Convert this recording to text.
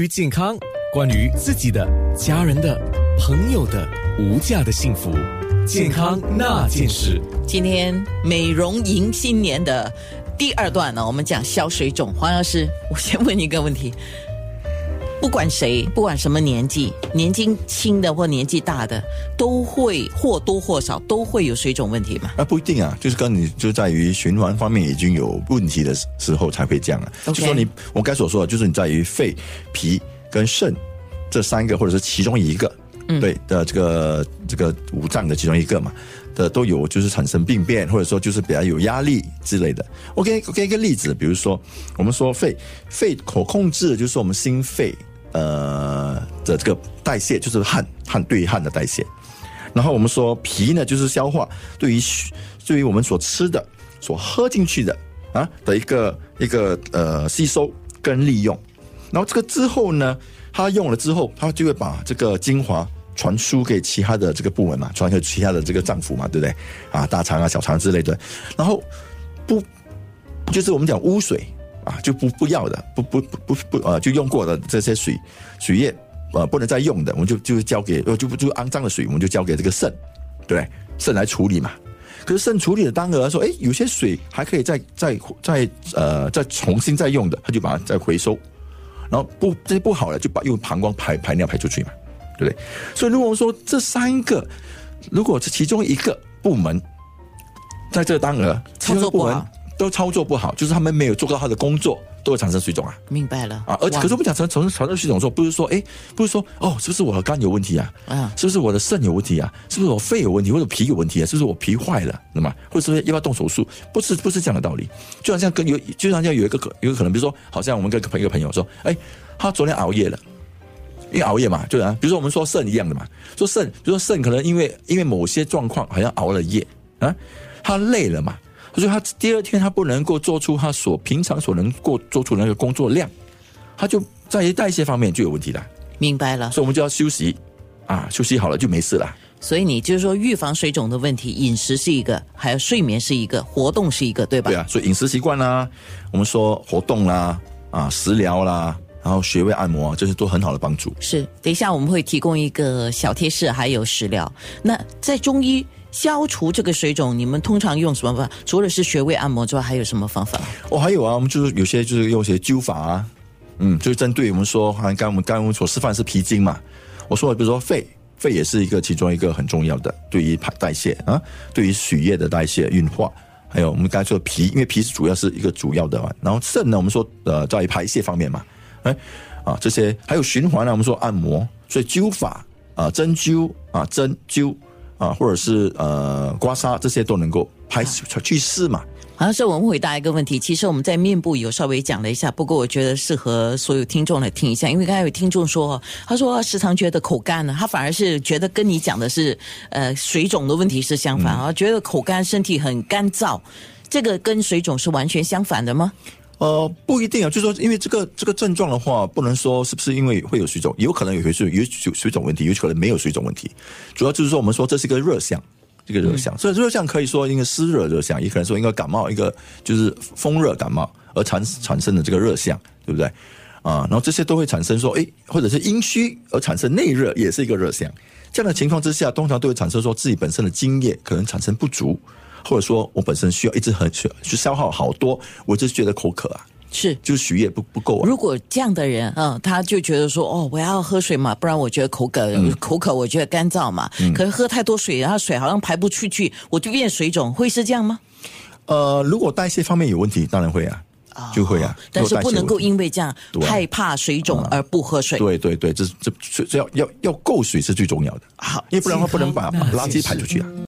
于健康，关于自己的、家人的、朋友的无价的幸福，健康那件事。今天美容迎新年的第二段呢，我们讲消水肿。黄老师，我先问你一个问题：不管谁，不管什么年纪，年纪轻的或年纪大的，都会或多或少都会有水肿问题嘛？啊，不一定啊，就是跟你就在于循环方面已经有问题的时候才会这样啊。就说你我该所说的，就是你在于肺、脾跟肾这三个，或者是其中一个，嗯对的这个这个五脏的其中一个嘛。的都有，就是产生病变，或者说就是比较有压力之类的。我给我给一个例子，比如说我们说肺肺可控制的就是我们心肺呃的这个代谢，就是汗汗对于汗的代谢。然后我们说脾呢，就是消化对于对于我们所吃的、所喝进去的啊的一个一个呃吸收跟利用。然后这个之后呢，它用了之后，它就会把这个精华传输给其他的这个部门嘛，传给其他的这个脏腑嘛，对不对？啊，大肠啊、小肠之类的。然后不就是我们讲污水啊，就不不要的，不不不不不呃，就用过的这些水水液呃不能再用的，我们就就交给呃就就肮脏的水，我们就交给这个肾，对？肾来处理嘛。可是肾处理的当额说，哎，有些水还可以再再再呃再重新再用的，他就把它再回收，然后不这些不好的就把用膀胱排排尿排出去嘛，对不对？所以如果说这三个，如果是其中一个部门在这个当儿，其中一个部门都操作不好，就是他们没有做到他的工作，都会产生水肿啊。明白了啊，而且可是我们讲产产产生水肿的时候，不是说哎，不是说哦，是不是我的肝有问题啊？啊是不是我的肾有问题啊？是不是我肺有问题，或者脾有问题啊？是不是我脾坏了？那么，或者是要不要动手术？不是，不是这样的道理。就好像跟有，就好像有一个可有一个可能，比如说，好像我们跟朋一个朋友说，哎，他昨天熬夜了。因为熬夜嘛，就是啊，比如说我们说肾一样的嘛，说肾，比如说肾可能因为因为某些状况好像熬了夜啊，他累了嘛，所以他第二天他不能够做出他所平常所能够做出的那个工作量，他就在于代谢方面就有问题了，明白了。所以我们就要休息啊，休息好了就没事了。所以你就是说，预防水肿的问题，饮食是一个，还有睡眠是一个，活动是一个，对吧？对啊，所以饮食习惯啦，我们说活动啦，啊，食疗啦，然后穴位按摩啊，这些都很好的帮助。是，等一下我们会提供一个小贴士，还有食疗。那在中医消除这个水肿，你们通常用什么方法？除了是穴位按摩之外，还有什么方法？哦，还有啊，我们就是有些就是用些灸法啊，嗯，就是针对我们说，刚刚我们刚刚所示范是脾经嘛，我说的比如说肺，肺也是一个其中一个很重要的，对于排代谢啊，对于血液的代谢运化。还有我们刚才说的脾，因为脾是主要是一个主要的嘛，然后肾呢，我们说呃在于排泄方面嘛，哎啊这些还有循环呢，我们说按摩，所以灸法啊针灸啊针灸啊或者是呃刮痧这些都能够排去湿嘛，好像是我们回答一个问题，其实我们在面部有稍微讲了一下，不过我觉得适合所有听众来听一下，因为刚才有听众说，他说时常觉得口干呢，他反而是觉得跟你讲的是呃水肿的问题是相反啊，觉得口干，身体很干燥，这个跟水肿是完全相反的吗？呃，不一定啊，就是说，因为这个这个症状的话，不能说是不是因为会有水肿，有可能有水有有水肿问题，有可能没有水肿问题。主要就是说，我们说这是一个热象，这个热象，所以热象可以说一个湿热热象，也可能说一个感冒，一个就是风热感冒而产产生的这个热象，对不对？啊，然后这些都会产生说，诶，或者是阴虚而产生内热，也是一个热象。这样的情况之下，通常都会产生说自己本身的津液可能产生不足，或者说我本身需要一直很去去消耗好多，我就是觉得口渴啊，是。就是血液不不够啊。如果这样的人，嗯，他就觉得说，哦，我要喝水嘛，不然我觉得口渴，口渴我觉得干燥嘛。可是喝太多水，然后水好像排不出去，我就变水肿，会是这样吗？呃，如果代谢方面有问题，当然会啊，就会啊。但是不能够因为这样对害怕水肿而不喝水。对对对，这这这这要要要够水是最重要的，好因为不然的话不能把把垃圾排出去啊。